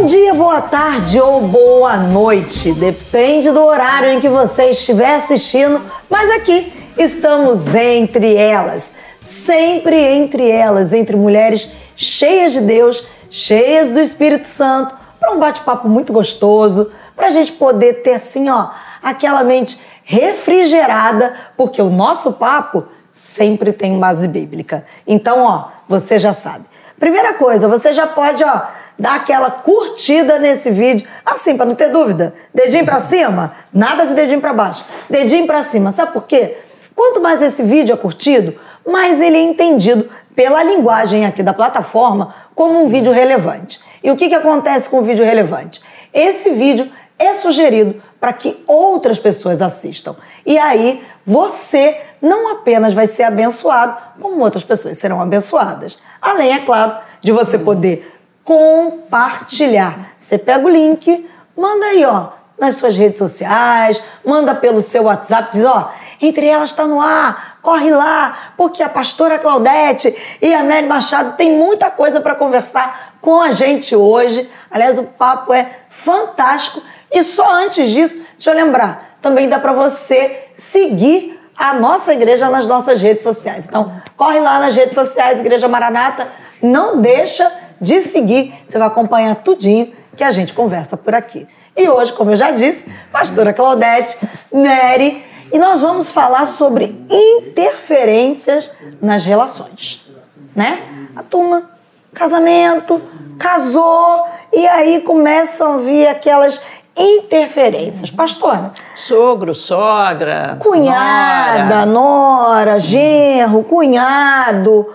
Bom dia, boa tarde ou boa noite. Depende do horário em que você estiver assistindo, mas aqui estamos entre elas. Sempre entre elas, entre mulheres cheias de Deus, cheias do Espírito Santo, para um bate-papo muito gostoso, para a gente poder ter assim, ó, aquela mente refrigerada, porque o nosso papo sempre tem base bíblica. Então, ó, você já sabe. Primeira coisa, você já pode, ó, dar aquela curtida nesse vídeo, assim, para não ter dúvida. Dedinho para cima, nada de dedinho para baixo. Dedinho para cima. Sabe por quê? Quanto mais esse vídeo é curtido, mais ele é entendido pela linguagem aqui da plataforma como um vídeo relevante. E o que, que acontece com o vídeo relevante? Esse vídeo é sugerido para que outras pessoas assistam. E aí você não apenas vai ser abençoado, como outras pessoas serão abençoadas. Além, é claro, de você poder compartilhar. Você pega o link, manda aí, ó, nas suas redes sociais, manda pelo seu WhatsApp, diz, ó, entre elas está no ar, corre lá, porque a pastora Claudete e a Mary Machado tem muita coisa para conversar com a gente hoje. Aliás, o papo é fantástico. E só antes disso, deixa eu lembrar, também dá para você seguir a nossa igreja nas nossas redes sociais. Então, corre lá nas redes sociais, Igreja Maranata, não deixa de seguir, você vai acompanhar tudinho que a gente conversa por aqui. E hoje, como eu já disse, pastora Claudete, Nery, e nós vamos falar sobre interferências nas relações, né? A turma, casamento, casou, e aí começam a vir aquelas interferências. Pastora. Sogro, sogra. Cunhada, nora, nora genro, cunhado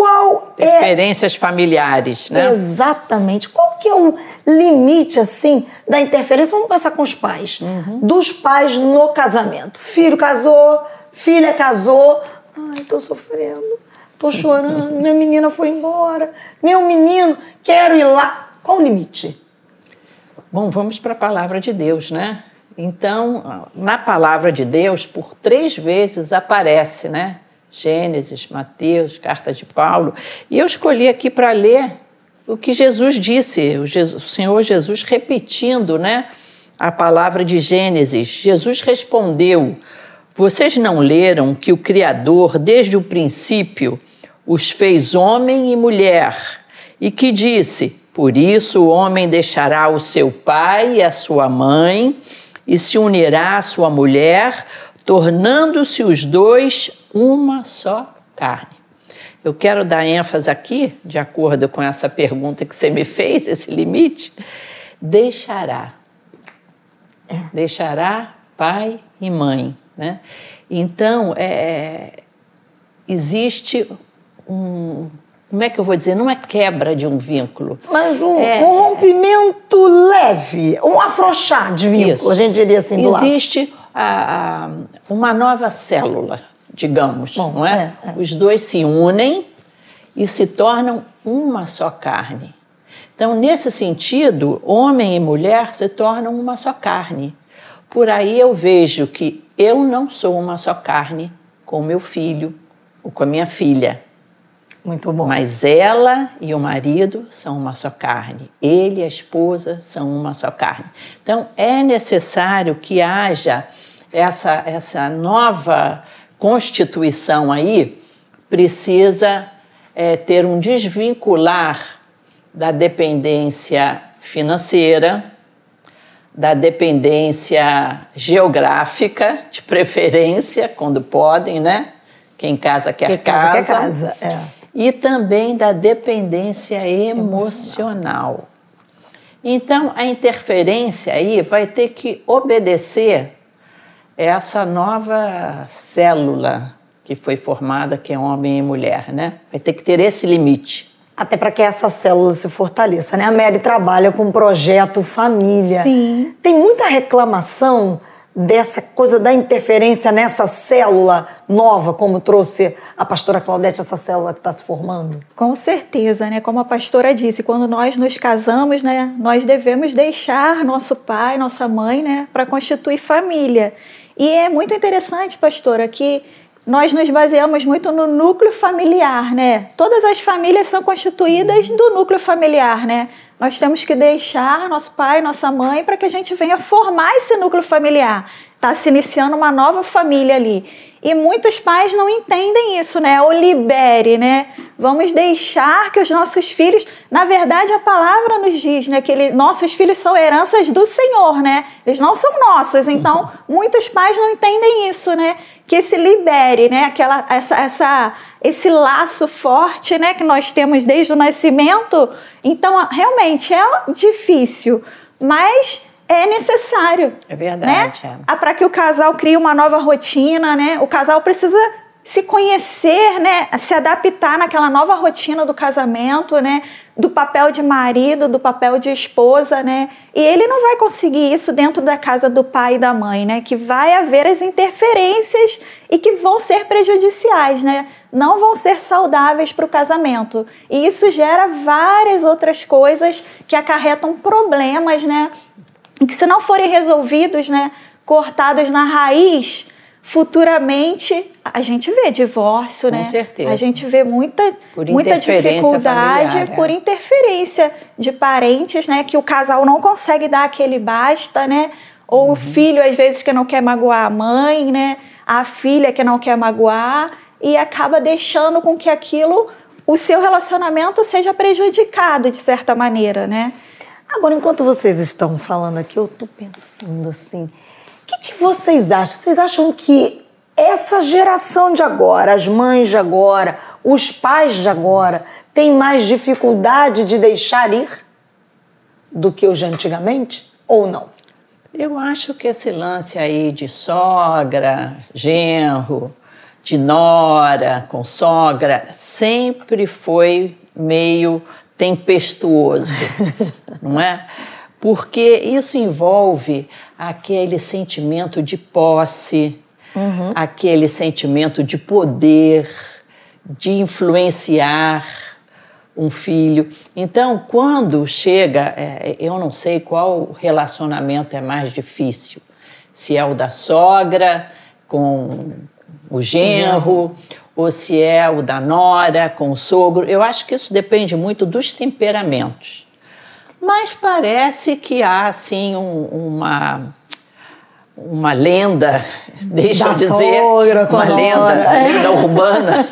qual é interferências familiares, né? Exatamente. Qual que é o limite assim da interferência? Vamos começar com os pais. Uhum. Dos pais no casamento. Filho casou, filha casou. Ai, tô sofrendo. Tô chorando. Minha menina foi embora. Meu menino, quero ir lá. Qual o limite? Bom, vamos para a palavra de Deus, né? Então, na palavra de Deus, por três vezes aparece, né? Gênesis, Mateus, carta de Paulo. E eu escolhi aqui para ler o que Jesus disse, o, Jesus, o Senhor Jesus repetindo né, a palavra de Gênesis. Jesus respondeu: Vocês não leram que o Criador, desde o princípio, os fez homem e mulher, e que disse: Por isso o homem deixará o seu pai e a sua mãe, e se unirá à sua mulher, tornando-se os dois uma só carne. Eu quero dar ênfase aqui, de acordo com essa pergunta que você me fez, esse limite, deixará. É. Deixará pai e mãe. Né? Então, é, existe um. Como é que eu vou dizer? Não é quebra de um vínculo. Mas um, é, um rompimento leve, um afrouxar de vínculo, isso. a gente diria assim. Existe a, a, uma nova célula digamos, Bom, não é? É, é? Os dois se unem e se tornam uma só carne. Então, nesse sentido, homem e mulher se tornam uma só carne. Por aí eu vejo que eu não sou uma só carne com meu filho ou com a minha filha. Muito bom. Mas ela e o marido são uma só carne. Ele e a esposa são uma só carne. Então, é necessário que haja essa, essa nova Constituição aí precisa é, ter um desvincular da dependência financeira, da dependência geográfica, de preferência, quando podem, né? Quem casa quer Quem casa. Quer casa é. E também da dependência emocional. Então, a interferência aí vai ter que obedecer essa nova célula que foi formada, que é homem e mulher, né? Vai ter que ter esse limite. Até para que essa célula se fortaleça, né? A Mary trabalha com o projeto família. Sim. Tem muita reclamação dessa coisa da interferência nessa célula nova, como trouxe a pastora Claudete, essa célula que está se formando? Com certeza, né? Como a pastora disse, quando nós nos casamos, né, nós devemos deixar nosso pai, nossa mãe, né, para constituir família. E é muito interessante, pastora, que nós nos baseamos muito no núcleo familiar, né? Todas as famílias são constituídas do núcleo familiar, né? Nós temos que deixar nosso pai, nossa mãe, para que a gente venha formar esse núcleo familiar. Está se iniciando uma nova família ali. E muitos pais não entendem isso, né? O libere, né? Vamos deixar que os nossos filhos, na verdade, a palavra nos diz, né, que ele, nossos filhos são heranças do Senhor, né? Eles não são nossos. Então, muitos pais não entendem isso, né? Que se libere, né? Aquela essa, essa esse laço forte, né, que nós temos desde o nascimento. Então, realmente é difícil, mas é necessário. É verdade. Né? É. Para que o casal crie uma nova rotina, né? O casal precisa se conhecer, né? Se adaptar naquela nova rotina do casamento, né? Do papel de marido, do papel de esposa, né? E ele não vai conseguir isso dentro da casa do pai e da mãe, né? Que vai haver as interferências e que vão ser prejudiciais, né? Não vão ser saudáveis para o casamento. E isso gera várias outras coisas que acarretam problemas, né? Que se não forem resolvidos, né, cortados na raiz, futuramente a gente vê divórcio, Com né? certeza. A gente vê muita, muita dificuldade familiar, por é. interferência de parentes, né? Que o casal não consegue dar aquele basta, né? Ou Uhum. o filho, às vezes, que não quer magoar a mãe, né? A filha que não quer magoar e acaba deixando com que aquilo, o seu relacionamento seja prejudicado de certa maneira, né? Agora, enquanto vocês estão falando aqui, eu tô pensando assim: o que, que vocês acham? Vocês acham que essa geração de agora, as mães de agora, os pais de agora, têm mais dificuldade de deixar ir do que os de antigamente? Ou não? Eu acho que esse lance aí de sogra, genro, de nora com sogra, sempre foi meio tempestuoso, não é? Porque isso envolve aquele sentimento de posse, aquele sentimento de poder, de influenciar um filho. Então, quando chega, é, eu não sei qual relacionamento é mais difícil, se é o da sogra com o genro, ou se é o da nora com o sogro. Eu acho que isso depende muito dos temperamentos. Mas parece que há, assim, um- uma, uma lenda, deixa Da eu dizer, sogra com uma lenda, lenda urbana,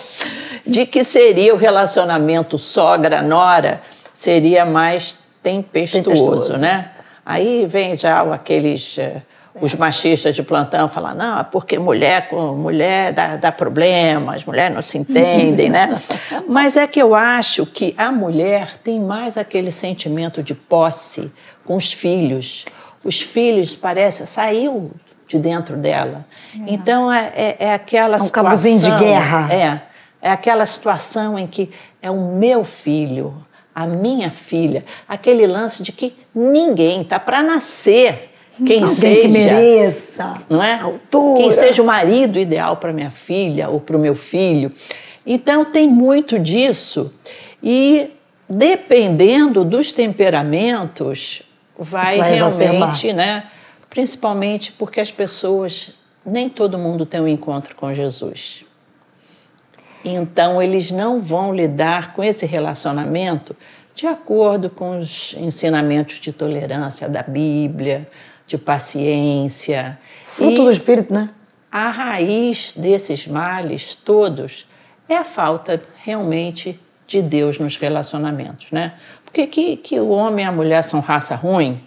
de que seria o relacionamento sogra-nora seria mais tempestuoso, Tempestuoso. né? Aí vem já aqueles eh, os machistas de plantão falar não, é porque mulher com mulher dá, dá problemas, mulher não se entendem, né? Mas é que eu acho que a mulher tem mais aquele sentimento de posse com os filhos. Os filhos parece saiu de dentro dela. Então é, é, é aquela É um situação. de guerra. É, é aquela situação em que é o meu filho, a minha filha, aquele lance de que ninguém está para nascer quem Alguém seja, que mereça. não é? Altura. Quem seja o marido ideal para minha filha ou para o meu filho. Então tem muito disso e dependendo dos temperamentos vai, vai realmente, né? Principalmente porque as pessoas nem todo mundo tem um encontro com Jesus. Então, eles não vão lidar com esse relacionamento de acordo com os ensinamentos de tolerância da Bíblia, de paciência. Fruto E do Espírito, né? a raiz desses males todos é a falta realmente de Deus nos relacionamentos, né? Porque que, que o homem e a mulher são raça ruim,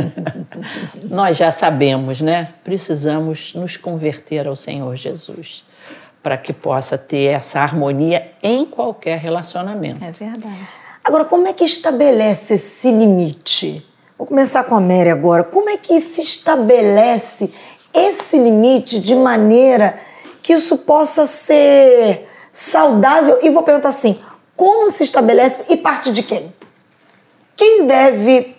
nós já sabemos, né? Precisamos nos converter ao Senhor Jesus para que possa ter essa harmonia em qualquer relacionamento. É verdade. Agora, como é que estabelece esse limite? Vou começar com a Mary agora. Como é que se estabelece esse limite de maneira que isso possa ser saudável? E vou perguntar assim: como se estabelece e parte de quem? Quem deve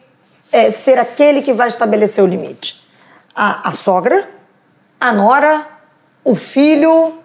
é, ser aquele que vai estabelecer o limite? A, a sogra? A nora? O filho?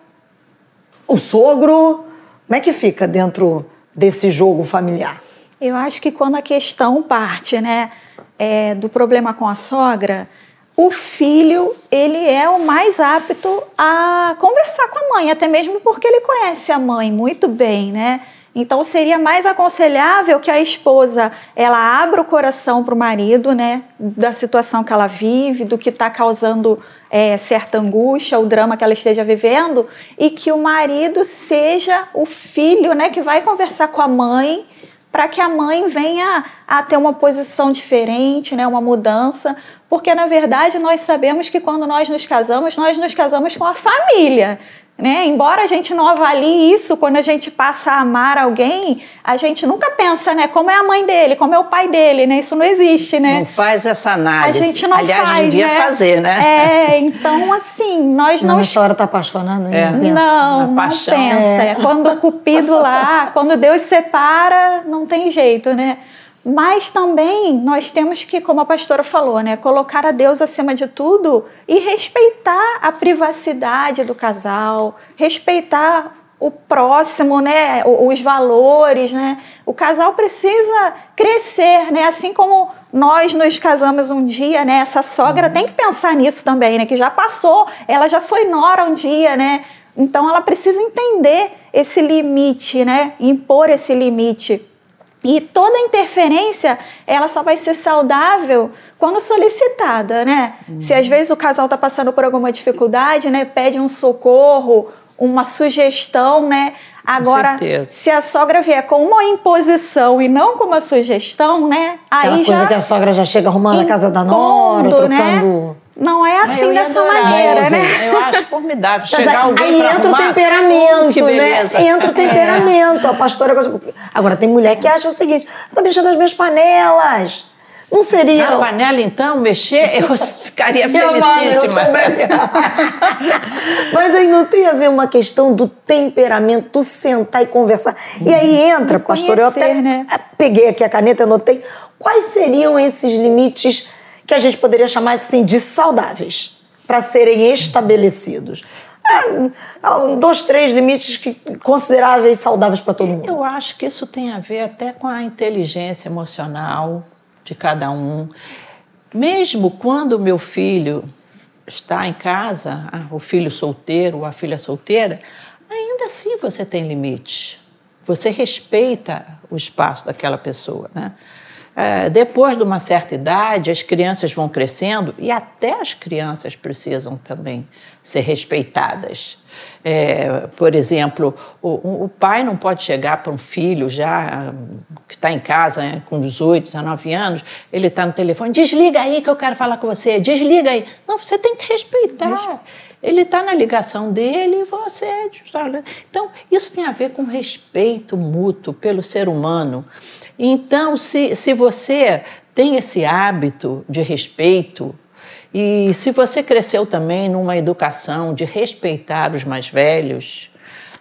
O sogro? Como é que fica dentro desse jogo familiar? Eu acho que quando a questão parte, né, é, do problema com a sogra, o filho ele é o mais apto a conversar com a mãe, até mesmo porque ele conhece a mãe muito bem, né? Então seria mais aconselhável que a esposa ela abra o coração para o marido, né, da situação que ela vive, do que está causando é, certa angústia, o drama que ela esteja vivendo, e que o marido seja o filho, né, que vai conversar com a mãe para que a mãe venha a ter uma posição diferente, né, uma mudança, porque na verdade nós sabemos que quando nós nos casamos, nós nos casamos com a família. Né? Embora a gente não avalie isso quando a gente passa a amar alguém, a gente nunca pensa, né? Como é a mãe dele, como é o pai dele, né? Isso não existe, né? Não faz essa análise. A gente não Aliás, faz, devia né? fazer, né? É, então assim, nós não... Não, nessa hora tá apaixonado, É. não pensa. Não, A não pensa. É. Quando o cupido lá, quando Deus separa, não tem jeito, né? Mas também nós temos que, como a pastora falou, né, colocar a Deus acima de tudo e respeitar a privacidade do casal, respeitar o próximo, né, os valores, né? O casal precisa crescer, né? Assim como nós nos casamos um dia, né? Essa sogra tem que pensar nisso também, né? Que já passou, ela já foi nora um dia, né? Então ela precisa entender esse limite, né? Impor esse limite. E toda interferência, ela só vai ser saudável quando solicitada, né? Se às vezes o casal está passando por alguma dificuldade, né? Pede um socorro, uma sugestão, né? Agora, certeza. se a sogra vier com uma imposição e não com uma sugestão, né? Aquela Aí coisa já que a sogra já chega arrumando a casa da nora, impondo, né? Não é assim Eu ia dessa adorar maneira, né? Eu acho formidável. Chegar aí- alguém aí entra arrumar, o temperamento, oh, que né? Entra o temperamento. A pastora. Agora, tem mulher que acha o seguinte: tá mexendo nas minhas panelas. Não seria. Na panela, então, mexer, eu ficaria Eu eu felicíssima. também. Mas aí não tem a ver uma questão do temperamento, do sentar e conversar. E aí entra, pastor, eu até né? peguei aqui a caneta e anotei. Quais seriam esses limites que a gente poderia chamar assim, de saudáveis para serem estabelecidos? Ah, um, dois, três limites que, consideráveis saudáveis para todo mundo. Eu acho que isso tem a ver até com a inteligência emocional de cada um. Mesmo quando o meu filho está em casa, ah, o filho solteiro ou a filha solteira, ainda assim você tem limites. Você respeita o espaço daquela pessoa, né? É, depois de uma certa idade, as crianças vão crescendo e até as crianças precisam também ser respeitadas. É, por exemplo, o, o pai não pode chegar para um filho já que está em casa né, com 18, 19 anos, ele está no telefone, desliga aí que eu quero falar com você, desliga aí. Não, você tem que respeitar. Ele está na ligação dele e você. Então, isso tem a ver com respeito mútuo pelo ser humano. Então, se, se você tem esse hábito de respeito, e se você cresceu também numa educação de respeitar os mais velhos,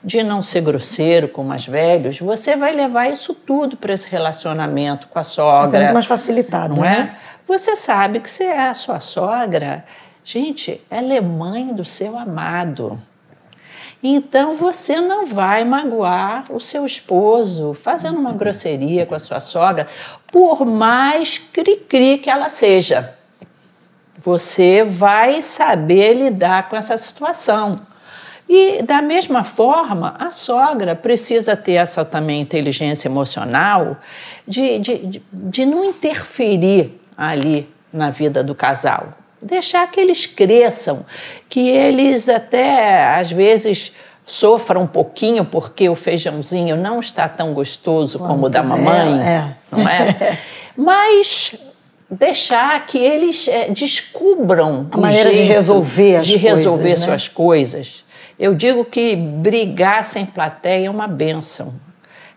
de não ser grosseiro com os mais velhos, você vai levar isso tudo para esse relacionamento com a sogra. Isso é muito mais facilitado, não né? é? Você sabe que você é a sua sogra. Gente, ela é mãe do seu amado. Então você não vai magoar o seu esposo fazendo uma grosseria com a sua sogra, por mais cri-cri que ela seja. Você vai saber lidar com essa situação. E, da mesma forma, a sogra precisa ter essa também inteligência emocional de, de, de, de não interferir ali na vida do casal. Deixar que eles cresçam, que eles até, às vezes, sofram um pouquinho porque o feijãozinho não está tão gostoso como o da mamãe, é. não é? Mas deixar que eles é, descubram A maneira de resolver as de resolver coisas, né? suas coisas. Eu digo que brigar sem plateia é uma benção.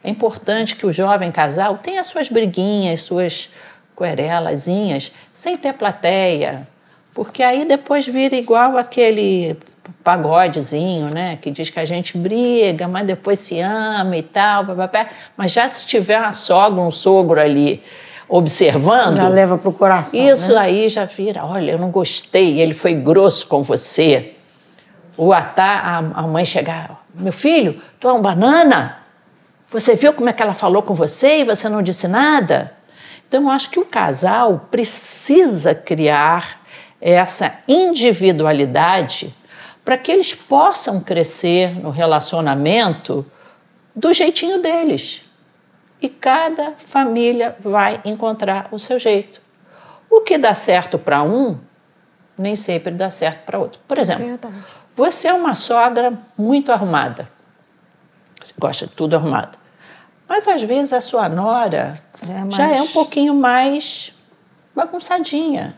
É importante que o jovem casal tenha suas briguinhas, suas querelazinhas, sem ter plateia, porque aí depois vira igual aquele pagodezinho, né, que diz que a gente briga, mas depois se ama e tal, papapá. mas já se tiver uma sogra, um sogro ali observando, Já leva pro coração. isso né? aí já vira, olha, eu não gostei, ele foi grosso com você. Ou até a, a mãe chegar, meu filho, tu é um banana? Você viu como é que ela falou com você e você não disse nada? Então, eu acho que o casal precisa criar essa individualidade para que eles possam crescer no relacionamento do jeitinho deles. E cada família vai encontrar o seu jeito. O que dá certo para um, nem sempre dá certo para outro. Por exemplo, Verdade. você é uma sogra muito arrumada. Você gosta de tudo arrumado. Mas às vezes a sua nora é já é um pouquinho mais bagunçadinha.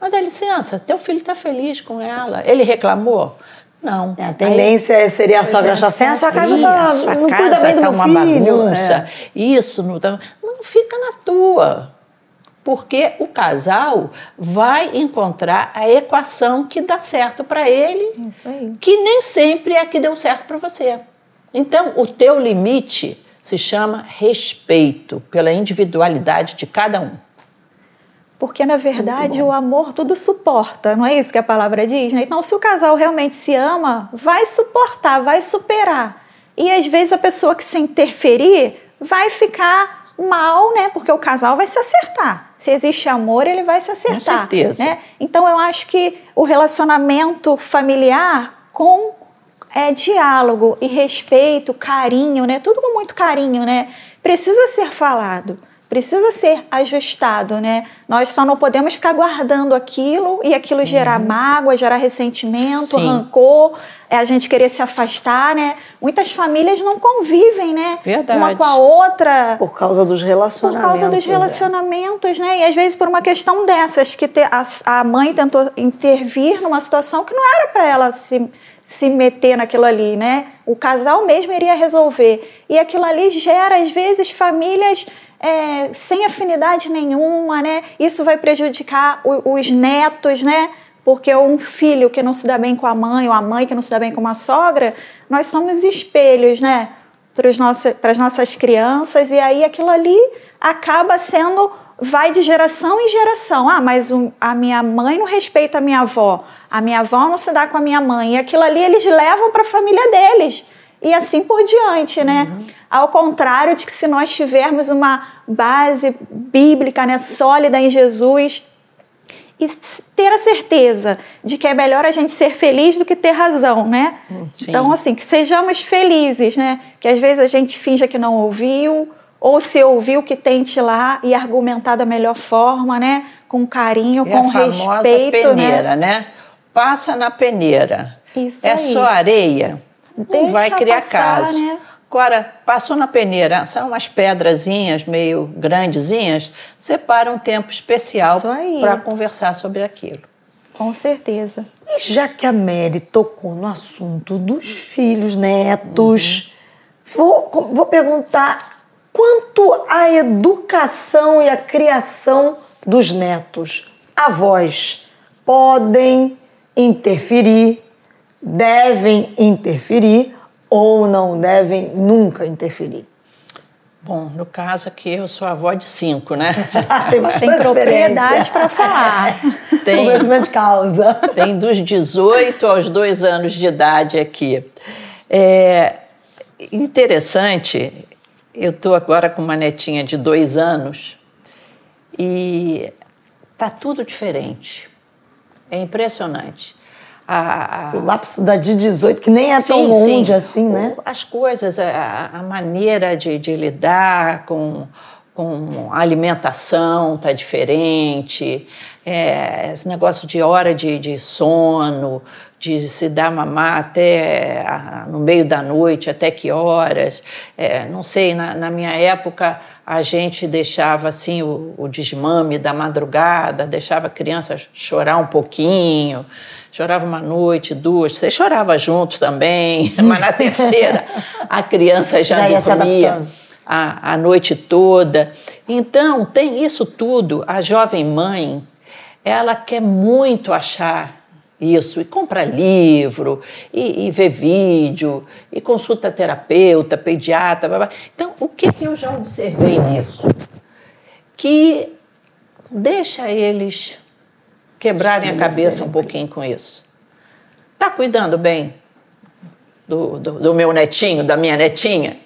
Mas dá licença, teu filho está feliz com ela. Ele reclamou? Não. É, a tendência Aí, seria a sogra achar assim, a sua casa tá, sua não casa cuida bem do tá uma filho. bagunça. É. Isso, não, tá, não fica na tua. Porque o casal vai encontrar a equação que dá certo para ele, que nem sempre é a que deu certo para você. Então, o teu limite se chama respeito pela individualidade de cada um. Porque, na verdade, o amor tudo suporta, não é isso que a palavra diz? Né? Então, se o casal realmente se ama, vai suportar, vai superar. E às vezes a pessoa que se interferir vai ficar mal, né? Porque o casal vai se acertar. Se existe amor, ele vai se acertar. Com certeza. Né? Então, eu acho que o relacionamento familiar com é, diálogo e respeito, carinho, né? Tudo com muito carinho, né? Precisa ser falado precisa ser ajustado, né? Nós só não podemos ficar guardando aquilo e aquilo gerar uhum. mágoa, gerar ressentimento, Sim. rancor, é a gente querer se afastar, né? Muitas famílias não convivem, né? Verdade. Uma com a outra. Por causa dos relacionamentos. Por causa dos é. relacionamentos, é. né? E às vezes por uma questão dessas, que a, a mãe tentou intervir numa situação que não era para ela se se meter naquilo ali, né? O casal mesmo iria resolver. E aquilo ali gera, às vezes, famílias é, sem afinidade nenhuma, né? Isso vai prejudicar o, os netos, né? Porque um filho que não se dá bem com a mãe, ou a mãe que não se dá bem com uma sogra, nós somos espelhos, né? Para as nossas crianças, e aí aquilo ali acaba sendo vai de geração em geração. Ah, mas a minha mãe não respeita a minha avó, a minha avó não se dá com a minha mãe. E aquilo ali eles levam para a família deles. E assim por diante, né? Uhum. Ao contrário de que se nós tivermos uma base bíblica né, sólida em Jesus e ter a certeza de que é melhor a gente ser feliz do que ter razão, né? Sim. Então, assim, que sejamos felizes, né? Que às vezes a gente finja que não ouviu, ou se ouviu, que tente lá e argumentar da melhor forma, né? Com carinho, é com a respeito, né? peneira, né? né? Passa na peneira. Isso é aí. só areia, não vai criar passar, caso. Né? Agora, passou na peneira, são umas pedrazinhas meio grandezinhas, separa um tempo especial para conversar sobre aquilo. Com certeza. E já que a Mary tocou no assunto dos filhos, netos, uhum. vou, vou perguntar quanto à educação e à criação dos netos, avós podem interferir, devem interferir ou não devem nunca interferir? Bom, no caso aqui eu sou avó de cinco, né? tem, tem propriedade para falar. Tem conhecimento de causa. Tem dos 18 aos 2 anos de idade aqui. É interessante, eu estou agora com uma netinha de dois anos e tá tudo diferente. É impressionante a, a... O lapso da de 18, que nem é sim, tão longe sim. assim, né? As coisas, a, a maneira de, de, lidar com, com a alimentação está diferente, é, esse negócio de hora de, de sono, de se dar mamar até no meio da noite, até que horas. É, não sei, na, na, minha época a gente deixava assim o, o desmame da madrugada, deixava a criança chorar um pouquinho. Chorava uma noite, duas, você chorava junto também, mas na terceira a criança já, já dormia a, a noite toda. Então, tem isso tudo. A jovem mãe, ela quer muito achar isso, e compra livro, e, e vê vídeo, e consulta terapeuta, pediatra. Blá, blá. Então, o que, que eu já observei nisso? Que deixa eles quebrarem a cabeça um pouquinho com isso. Tá cuidando bem do, do, do meu netinho, da minha netinha?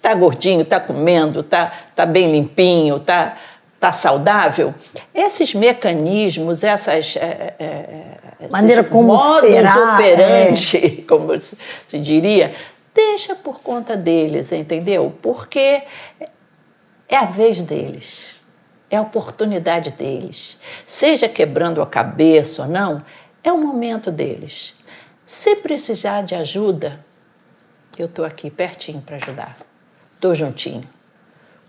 Tá gordinho, tá comendo, tá, tá bem limpinho, tá, tá saudável? Esses mecanismos, essas é, é, maneira como modos será, operandi, é. como se, se diria, deixa por conta deles, entendeu? Porque é a vez deles, é a oportunidade deles. Seja quebrando a cabeça ou não, é o momento deles. Se precisar de ajuda, eu estou aqui pertinho para ajudar. Estou juntinho.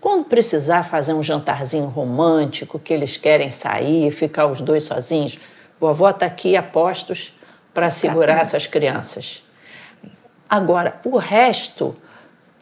Quando precisar fazer um jantarzinho romântico, que eles querem sair, ficar os dois sozinhos, vovó está aqui a postos para segurar essas crianças. Agora, o resto,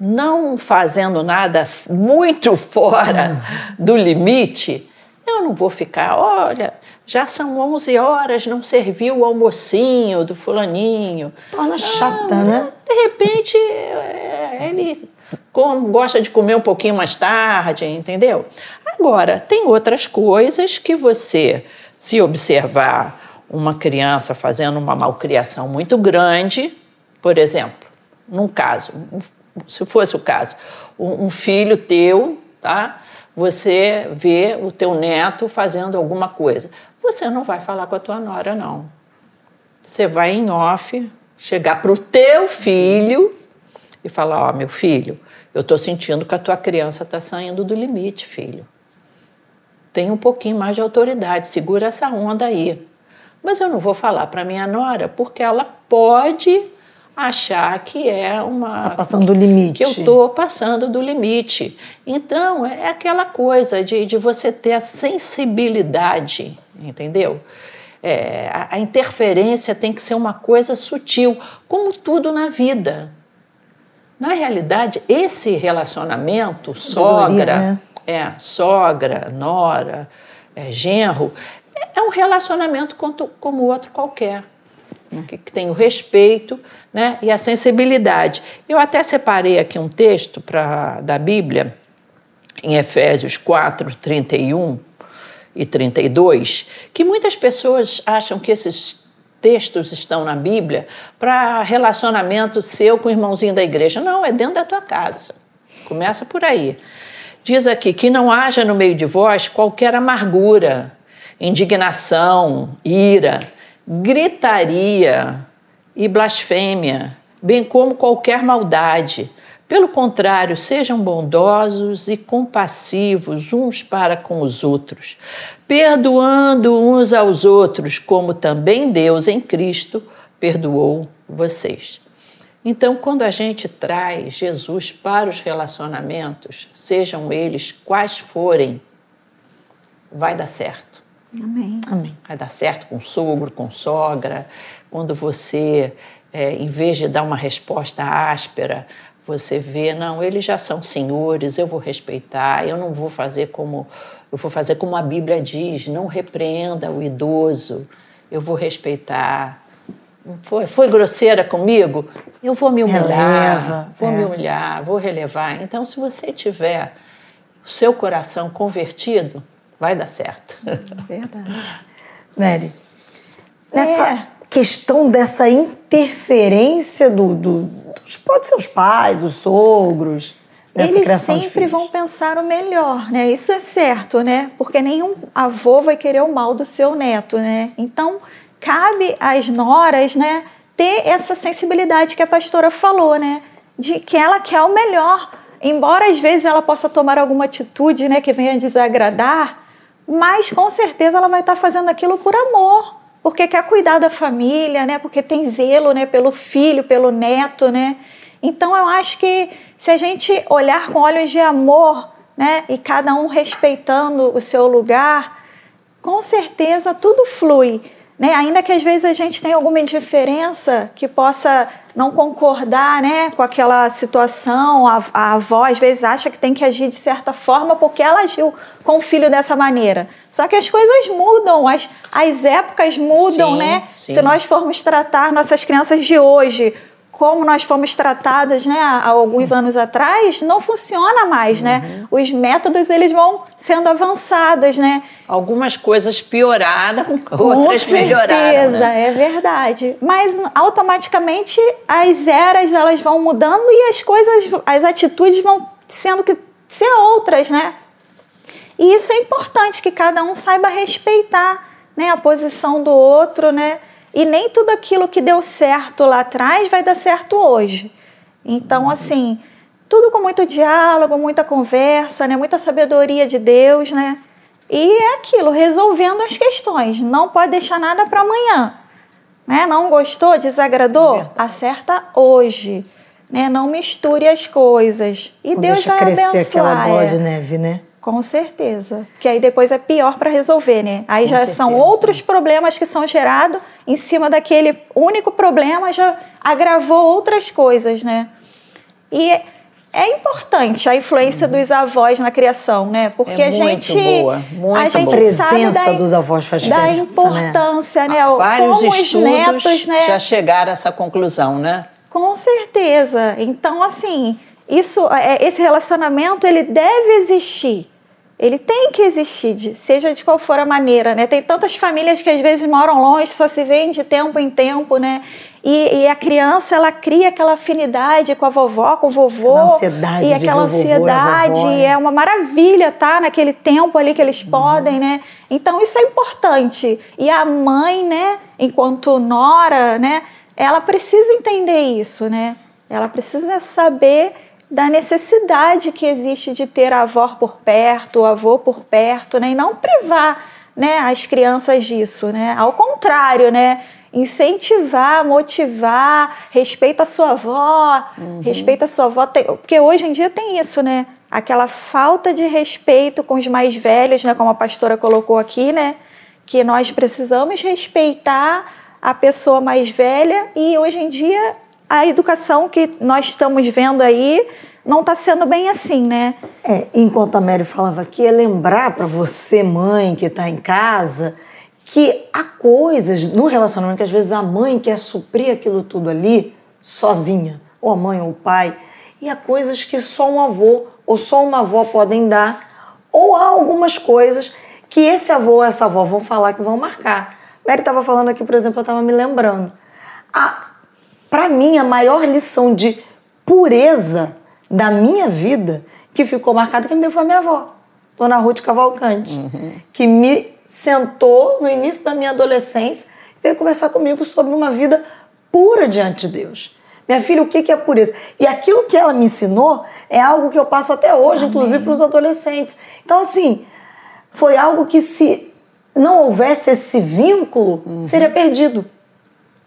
não fazendo nada muito fora do limite, eu não vou ficar, olha, já são 11 horas, não serviu o almocinho do fulaninho. Se torna chata, ah, né? De repente, é, ele como, gosta de comer um pouquinho mais tarde, entendeu? Agora, tem outras coisas que você, se observar uma criança fazendo uma malcriação muito grande, por exemplo, num caso, se fosse o caso, um filho teu, tá? Você vê o teu neto fazendo alguma coisa você não vai falar com a tua nora, não. Você vai em off, chegar para o teu filho e falar: Ó, oh, meu filho, eu estou sentindo que a tua criança está saindo do limite, filho. Tem um pouquinho mais de autoridade, segura essa onda aí. Mas eu não vou falar para minha nora porque ela pode achar que é uma. Está passando do limite. Que eu estou passando do limite. Então, é aquela coisa de, de você ter a sensibilidade, entendeu? É, a, a, interferência tem que ser uma coisa sutil, como tudo na vida. Na realidade, esse relacionamento, sogra, né? é, sogra, nora, é, genro, é, é um relacionamento como, como outro qualquer que, que tem o respeito né, e a sensibilidade. Eu até separei aqui um texto pra, da Bíblia, em Efésios 4, 31 e 32, que muitas pessoas acham que esses textos estão na Bíblia para relacionamento seu com o irmãozinho da igreja. Não, é dentro da tua casa. Começa por aí. Diz aqui que não haja no meio de vós qualquer amargura, indignação, ira gritaria e blasfêmia, bem como qualquer maldade. Pelo contrário, sejam bondosos e compassivos uns para com os outros, perdoando uns aos outros, como também Deus em Cristo perdoou vocês. Então, quando a gente traz Jesus para os relacionamentos, sejam eles quais forem, vai dar certo. Amém. Amém. Vai dar certo com sogro, com sogra. Quando você, é, em vez de dar uma resposta áspera, você vê, não, eles já são senhores, eu vou respeitar, eu não vou fazer como eu vou fazer como a Bíblia diz, não repreenda o idoso, eu vou respeitar. Foi, foi grosseira comigo? Eu vou me humilhar, Releva, vou é. me humilhar, vou relevar. Então, se você tiver o seu coração convertido, vai dar certo. Verdade. Mary, nessa é. questão dessa interferência do, do, dos, pode ser os pais, os sogros, nessa Eles criação sempre vão pensar o melhor, né? Isso é certo, né? Porque nenhum avô vai querer o mal do seu neto, né? Então, cabe às noras, né, ter essa sensibilidade que a pastora falou, né? De que ela quer o melhor. Embora às vezes ela possa tomar alguma atitude, né, que venha desagradar, mas com certeza ela vai estar fazendo aquilo por amor, porque quer cuidar da família, né? Porque tem zelo, né, pelo filho, pelo neto, né? Então eu acho que se a gente olhar com olhos de amor, né, e cada um respeitando o seu lugar, com certeza tudo flui, né? Ainda que às vezes a gente tenha alguma indiferença que possa não concordar né, com aquela situação, a, a avó às vezes acha que tem que agir de certa forma porque ela agiu com o filho dessa maneira. Só que as coisas mudam, as, as épocas mudam, sim, né? Sim. Se nós formos tratar nossas crianças de hoje como nós fomos tratadas né, há alguns anos atrás, não funciona mais, né? uhum. né? Os métodos eles vão sendo avançados, né? Algumas coisas pioraram, Com outras certeza, melhoraram. Né? É verdade. Mas automaticamente as eras elas vão mudando e as coisas, as atitudes vão sendo que ser outras, né? E isso é importante, que cada um saiba respeitar né, a posição do outro, né? E nem tudo aquilo que deu certo lá atrás vai dar certo hoje. Então, assim, tudo com muito diálogo, muita conversa, né? Muita sabedoria de Deus, né? E é aquilo, resolvendo as questões. Não pode deixar nada para amanhã. Né? Não gostou, desagradou? É Acerta hoje. Né? Não misture as coisas. E Não Deus deixa vai crescer abençoar. aquela bola é. de neve, né? Com certeza. Que aí depois é pior para resolver, né? Aí Com já certeza. são outros problemas que são gerados em cima daquele único problema, já agravou outras coisas, né? E é importante a influência dos avós na criação, né? Porque É a muito gente boa, muito a gente boa. sabe Presença da, dos avós faz da diferença, né? importância, né? O- Vários Como os estudos netos, né? já chegaram a essa conclusão, né? Com certeza. Então, assim, isso, é, esse relacionamento ele deve existir. Ele tem que existir, seja de qual for a maneira, né? Tem tantas famílias que às vezes moram longe, só se veem de tempo em tempo, né? E, e a criança ela cria aquela afinidade com a vovó, com o vovô, Aquela ansiedade e aquela vovô a ansiedade vovó, e é. é uma maravilha, tá? Naquele tempo ali que eles podem, né? Então isso é importante. E a mãe, né? Enquanto nora, né? Ela precisa entender isso, né? Ela precisa saber da necessidade que existe de ter a avó por perto, o avô por perto, né? E não privar, né? As crianças disso, né? Ao contrário, né? Incentivar, motivar, respeita a sua avó, respeita a sua avó. Porque hoje em dia tem isso, né? Aquela falta de respeito com os mais velhos, né? Como a pastora colocou aqui, né? Que nós precisamos respeitar a pessoa mais velha e hoje em dia a educação que nós estamos vendo aí não está sendo bem assim, né? É, enquanto a Mary falava aqui, é lembrar para você, mãe, que está em casa, que há coisas no relacionamento que às vezes a mãe quer suprir aquilo tudo ali sozinha, ou a mãe ou o pai, e há coisas que só um avô ou só uma avó podem dar, ou há algumas coisas que esse avô ou essa avó vão falar que vão marcar. Mary estava falando aqui, por exemplo, eu estava me lembrando. Para mim, a maior lição de pureza da minha vida que ficou marcada que me deu foi a minha avó, Dona Ruth Cavalcante, que me sentou no início da minha adolescência e veio conversar comigo sobre uma vida pura diante de Deus. Minha filha, o que é pureza? E aquilo que ela me ensinou é algo que eu passo até hoje, inclusive para os adolescentes. Então, assim, foi algo que se não houvesse esse vínculo, seria perdido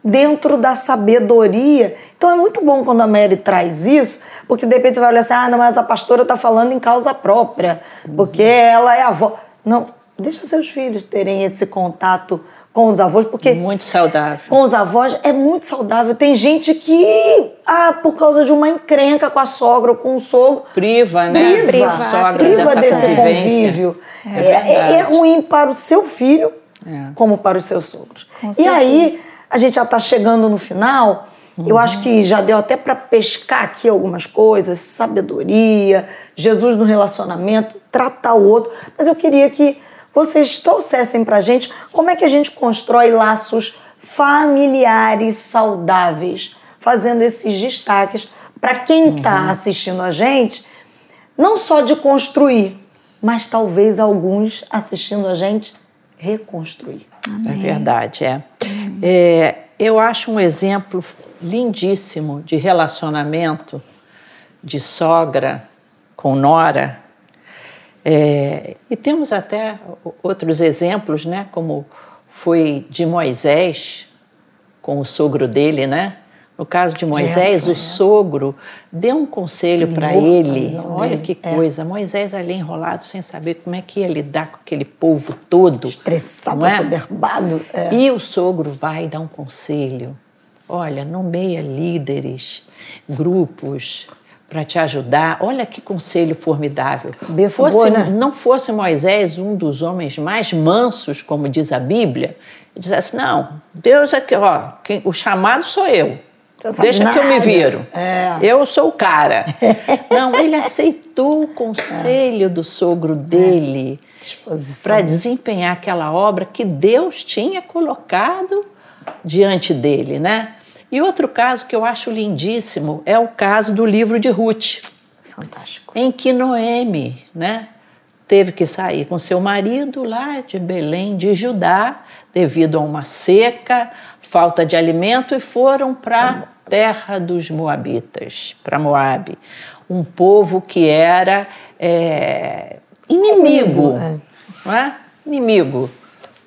dentro da sabedoria. Então é muito bom quando a Mary traz isso, porque de repente você vai olhar assim, ah, não, mas a pastora está falando em causa própria, porque ela é avó. Não, deixa seus filhos terem esse contato com os avós, porque Muito saudável. com os avós é muito saudável. Tem gente que, ah, por causa de uma encrenca com a sogra ou com o sogro, Priva, né? priva, a sogra priva dessa desse convivência. convívio. É É, é- é ruim para o seu filho, É. como para os seus sogros. Com E aí, a gente já está chegando no final. Eu acho que já deu até para pescar aqui algumas coisas, sabedoria, Jesus no relacionamento, tratar o outro. Mas eu queria que vocês trouxessem para gente como é que a gente constrói laços familiares saudáveis, fazendo esses destaques para quem está assistindo a gente, não só de construir, mas talvez alguns assistindo a gente reconstruir. É verdade, é. É, Eu acho um exemplo lindíssimo de relacionamento de sogra com nora. É, e temos até outros exemplos, né? Como foi de Moisés com o sogro dele, né? No caso de Moisés, o sogro deu um conselho para ele. Olha que É. coisa, Moisés ali enrolado sem saber como é que ia lidar com aquele povo todo. Estressado, é? assoberbado. É. E o sogro vai dar um conselho. Olha, nomeia líderes, grupos para te ajudar. Olha que conselho formidável. Fosse, boa, né? Não fosse Moisés um dos homens mais mansos, como diz a Bíblia, dissesse: Não, Deus aqui, ó, quem, o chamado sou eu. Deixa que eu me nada. viro. É. Eu sou o cara. não, ele aceitou o conselho do sogro dele Disposição. para desempenhar aquela obra que Deus tinha colocado diante dele, né? E outro caso que eu acho lindíssimo é o caso do livro de Ruth, Fantástico. em que Noemi, né, teve que sair com seu marido lá de Belém, de Judá, devido a uma seca, falta de alimento, e foram para a terra dos Moabitas, para Moabe, um povo que era é, inimigo, é. não é? inimigo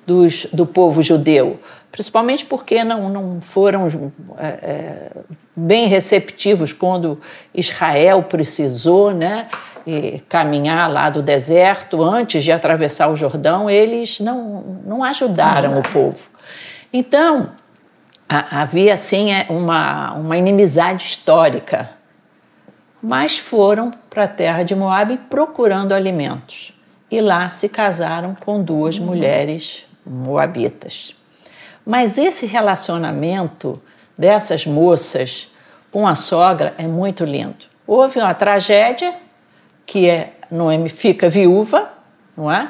dos, do povo judeu, principalmente porque não, não foram é, é, bem receptivos quando Israel precisou né, caminhar lá do deserto antes de atravessar o Jordão, eles não, não ajudaram o povo. Então, havia assim é, uma, uma inimizade histórica, mas foram para a terra de Moabe procurando alimentos e lá se casaram com duas uhum. mulheres moabitas. Mas esse relacionamento dessas moças com a sogra é muito lindo. Houve uma tragédia que é Noemi fica viúva, não é?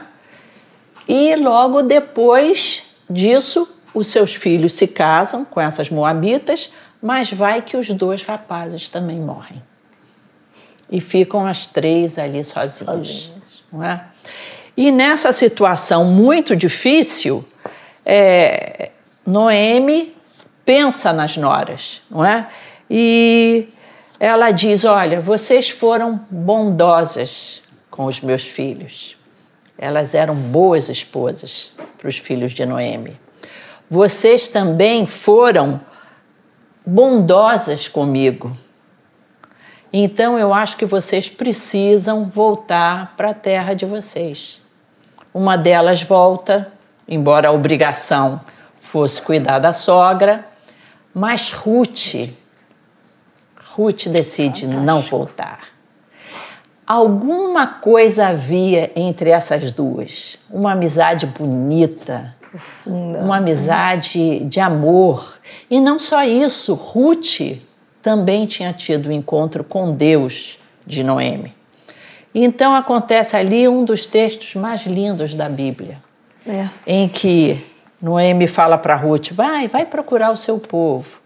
E logo depois disso, os seus filhos se casam com essas moabitas, mas vai que os dois rapazes também morrem. E ficam as três ali sozinhas, não é? E nessa situação muito difícil, é, Noemi pensa nas noras, não é? E ela diz: Olha, vocês foram bondosas com os meus filhos. Elas eram boas esposas para os filhos de Noemi. Vocês também foram bondosas comigo. Então eu acho que vocês precisam voltar para a terra de vocês. Uma delas volta, embora a obrigação fosse cuidar da sogra, mas Ruth, Ruth decide não voltar. Alguma coisa havia entre essas duas, uma amizade bonita, Profunda. uma amizade de amor. E não só isso, Ruth também tinha tido um encontro com Deus de Noemi. Então acontece ali um dos textos mais lindos da Bíblia, é. em que Noemi fala para Ruth: vai, vai procurar o seu povo.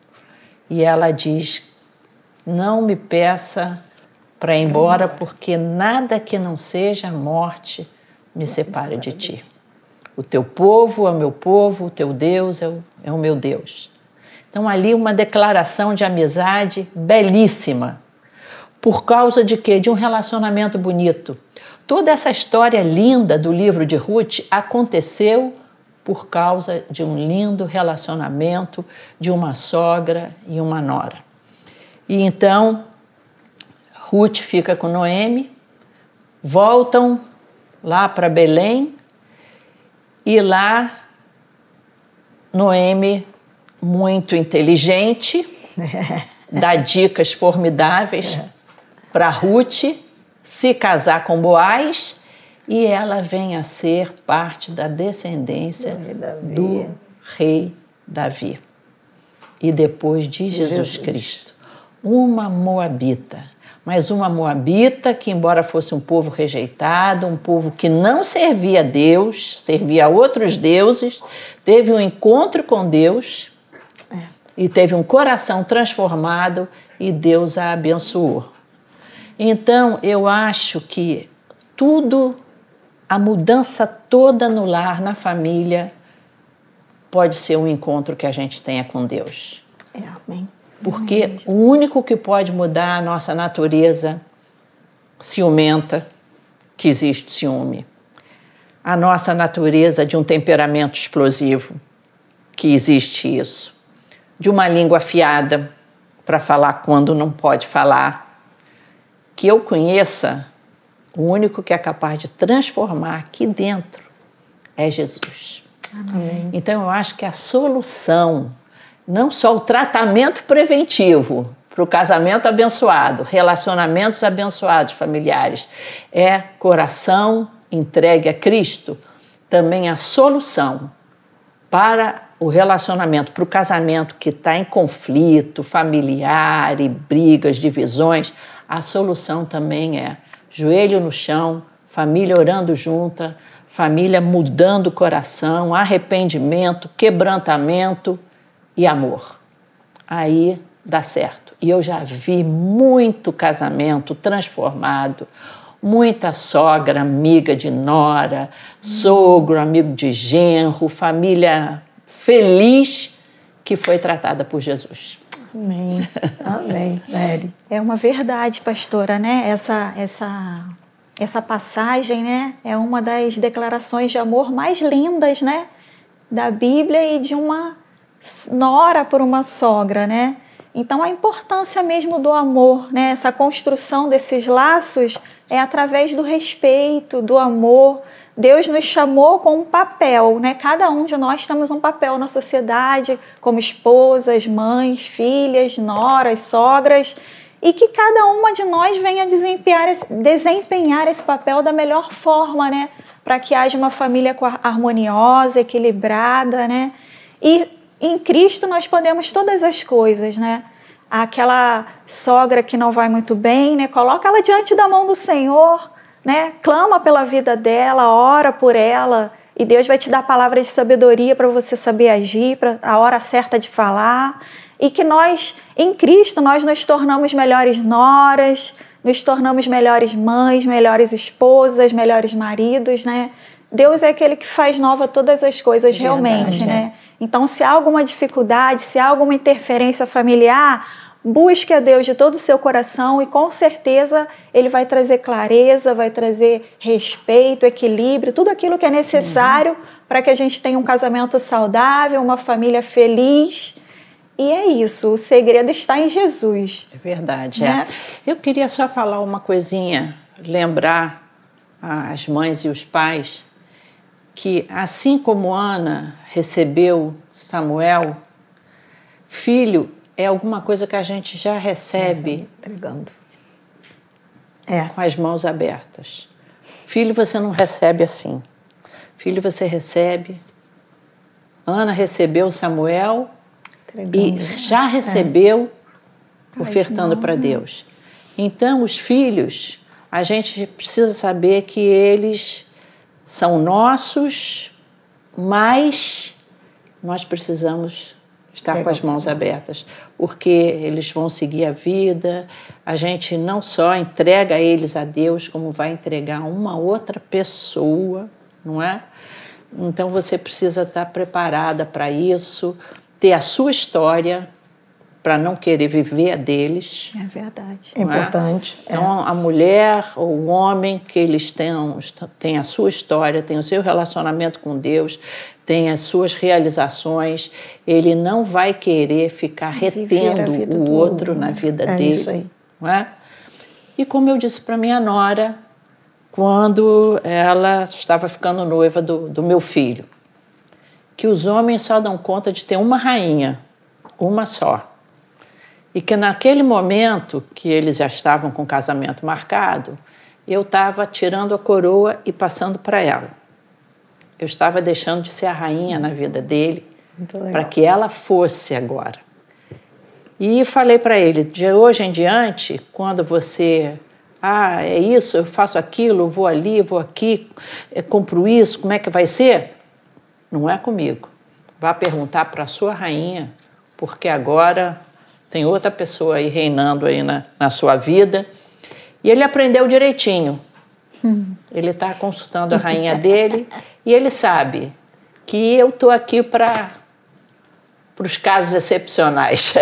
E ela diz: não me peça para ir embora, porque nada que não seja morte me separe de ti. O teu povo é o meu povo, o teu Deus é o, é o meu Deus. Então, ali, uma declaração de amizade belíssima por causa de quê? De um relacionamento bonito. Toda essa história linda do livro de Ruth aconteceu por causa de um lindo relacionamento de uma sogra e uma nora. E então Ruth fica com Noemi, voltam lá para Belém e lá Noemi, muito inteligente, dá dicas formidáveis para Ruth se casar com Boaz e ela vem a ser parte da descendência do rei Davi. E depois de Jesus, Jesus Cristo. Uma moabita, mas uma moabita que, embora fosse um povo rejeitado, um povo que não servia a Deus, servia a outros deuses, teve um encontro com Deus e teve um coração transformado e Deus a abençoou. Então, eu acho que tudo, a mudança toda no lar, na família, pode ser um encontro que a gente tenha com Deus. É, amém. Porque o único que pode mudar a nossa natureza ciumenta, que existe ciúme, a nossa natureza de um temperamento explosivo, que existe isso, de uma língua afiada para falar quando não pode falar, que eu conheça, o único que é capaz de transformar aqui dentro é Jesus. Amém. Então eu acho que a solução, não só o tratamento preventivo para o casamento abençoado, relacionamentos abençoados familiares, é coração entregue a Cristo, também a solução para o relacionamento, para o casamento que está em conflito familiar e brigas, divisões, a solução também é joelho no chão, família orando junta, família mudando o coração, arrependimento, quebrantamento e amor. Aí dá certo. E eu já vi muito casamento transformado, muita sogra, amiga de nora, sogro, amigo de genro, família feliz que foi tratada por Jesus. Amém. Amém, Mary. É uma verdade, pastora, né? Essa, essa, essa passagem, né? É uma das declarações de amor mais lindas, né? Da Bíblia e de uma nora por uma sogra, né? Então a importância mesmo do amor, né? Essa construção desses laços é através do respeito, do amor. Deus nos chamou com um papel, né? Cada um de nós temos um papel na sociedade, como esposas, mães, filhas, noras, sogras, e que cada uma de nós venha desempenhar esse, desempenhar esse papel da melhor forma, né? Para que haja uma família harmoniosa, equilibrada, né? E em Cristo nós podemos todas as coisas, né? Aquela sogra que não vai muito bem, né? Coloca ela diante da mão do Senhor, né? Clama pela vida dela, ora por ela, e Deus vai te dar palavras de sabedoria para você saber agir, para a hora certa de falar, e que nós, em Cristo, nós nos tornamos melhores noras, nos tornamos melhores mães, melhores esposas, melhores maridos, né? Deus é aquele que faz nova todas as coisas é realmente, né? É. Então, se há alguma dificuldade, se há alguma interferência familiar, busque a Deus de todo o seu coração e com certeza Ele vai trazer clareza, vai trazer respeito, equilíbrio, tudo aquilo que é necessário uhum. para que a gente tenha um casamento saudável, uma família feliz. E é isso, o segredo está em Jesus. É verdade, né? é. Eu queria só falar uma coisinha, lembrar as mães e os pais que, assim como Ana recebeu Samuel, filho é alguma coisa que a gente já recebe entregando. É. com as mãos abertas. Filho você não recebe assim. Filho você recebe. Ana recebeu Samuel entregando. e já recebeu é. ofertando para Deus. Então, os filhos, a gente precisa saber que eles são nossos, mas nós precisamos estar com as mãos abertas, porque eles vão seguir a vida. A gente não só entrega eles a Deus, como vai entregar uma outra pessoa, não é? Então você precisa estar preparada para isso, ter a sua história, para não querer viver a deles. É verdade. É importante. É. Então, a mulher ou o homem que eles tenham, têm a sua história, têm o seu relacionamento com Deus, tem as suas realizações, ele não vai querer ficar retendo o outro na vida é dele. Isso aí. Não é? E como eu disse para minha nora, quando ela estava ficando noiva do, do meu filho, que os homens só dão conta de ter uma rainha, uma só. E que naquele momento que eles já estavam com o casamento marcado, eu estava tirando a coroa e passando para ela. Eu estava deixando de ser a rainha na vida dele para que ela fosse agora. E falei para ele: de hoje em diante, quando você. Ah, é isso, eu faço aquilo, vou ali, vou aqui, eh, compro isso, como é que vai ser? Não é comigo. Vá perguntar para a sua rainha, porque agora tem outra pessoa aí reinando aí na, na sua vida. E ele aprendeu direitinho. Hum. Ele está consultando a rainha dele e ele sabe que eu estou aqui para os casos excepcionais.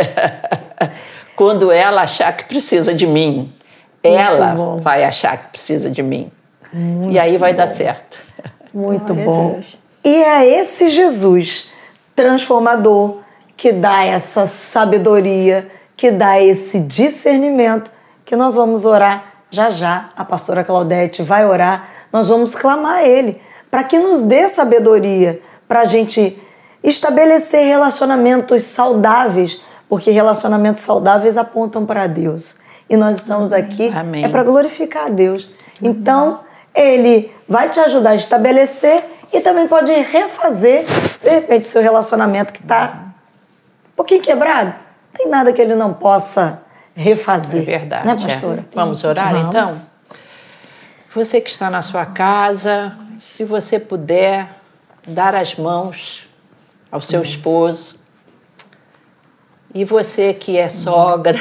Quando ela achar que precisa de mim, ela vai achar que precisa de mim. Muito e aí vai bom. dar certo. Muito Glória bom. E é esse Jesus transformador que dá essa sabedoria, que dá esse discernimento, que nós vamos orar já já. A pastora Claudete vai orar, nós vamos clamar a Ele para que nos dê sabedoria, para a gente estabelecer relacionamentos saudáveis, porque relacionamentos saudáveis apontam para Deus. E nós estamos aqui Amém. é para glorificar a Deus. Então, Ele vai te ajudar a estabelecer e também pode refazer, de repente, seu relacionamento que está pouquinho quebrado, tem nada que ele não possa refazer. É verdade. Né, pastora? É. Vamos orar Vamos. então? Você que está na sua casa, se você puder dar as mãos ao seu esposo, e você que é sogra,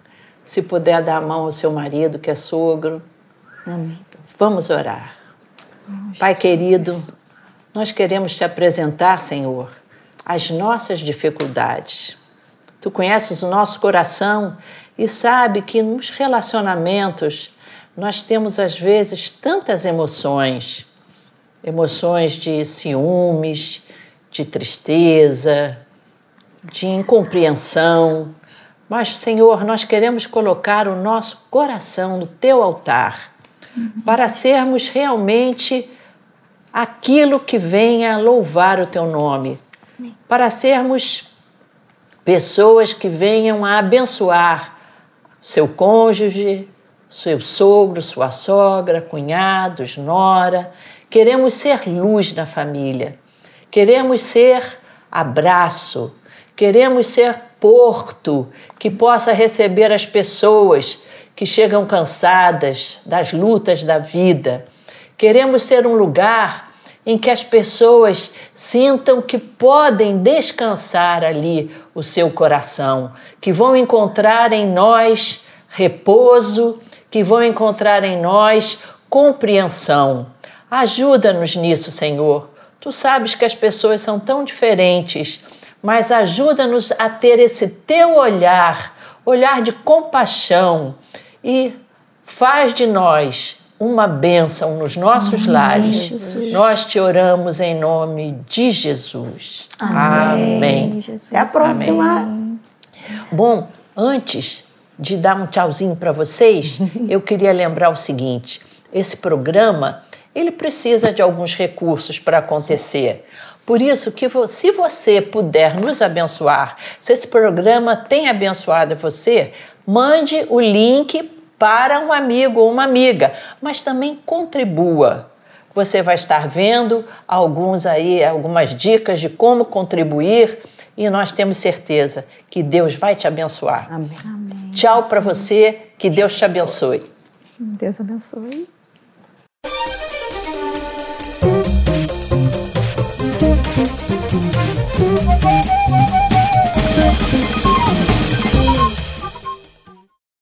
se puder dar a mão ao seu marido que é sogro, Amém. Vamos orar. Pai querido, nós queremos te apresentar, Senhor, as nossas dificuldades. Tu conheces o nosso coração e sabe que nos relacionamentos nós temos às vezes tantas emoções, emoções de ciúmes, de tristeza, de incompreensão. Mas, Senhor, nós queremos colocar o nosso coração no teu altar para sermos realmente aquilo que venha louvar o teu nome, para sermos pessoas que venham a abençoar seu cônjuge, seu sogro, sua sogra, cunhados, nora. Queremos ser luz na família, queremos ser abraço, queremos ser porto que possa receber as pessoas que chegam cansadas das lutas da vida. Queremos ser um lugar em que as pessoas sintam que podem descansar ali o seu coração, que vão encontrar em nós repouso, que vão encontrar em nós compreensão. Ajuda-nos nisso, Senhor. Tu sabes que as pessoas são tão diferentes, mas ajuda-nos a ter esse teu olhar, olhar de compaixão e faz de nós uma bênção nos nossos Amém, lares. Jesus. Nós te oramos em nome de Jesus. Amém. Amém. Jesus. Até a próxima. Amém. Bom, antes de dar um tchauzinho para vocês, eu queria lembrar o seguinte: esse programa ele precisa de alguns recursos para acontecer. Por isso que se você puder nos abençoar, se esse programa tem abençoado você, mande o link para um amigo ou uma amiga, mas também contribua. Você vai estar vendo alguns aí, algumas dicas de como contribuir e nós temos certeza que Deus vai te abençoar. Amém. Amém. Tchau para você, que Deus te abençoe. Deus abençoe. Thank you.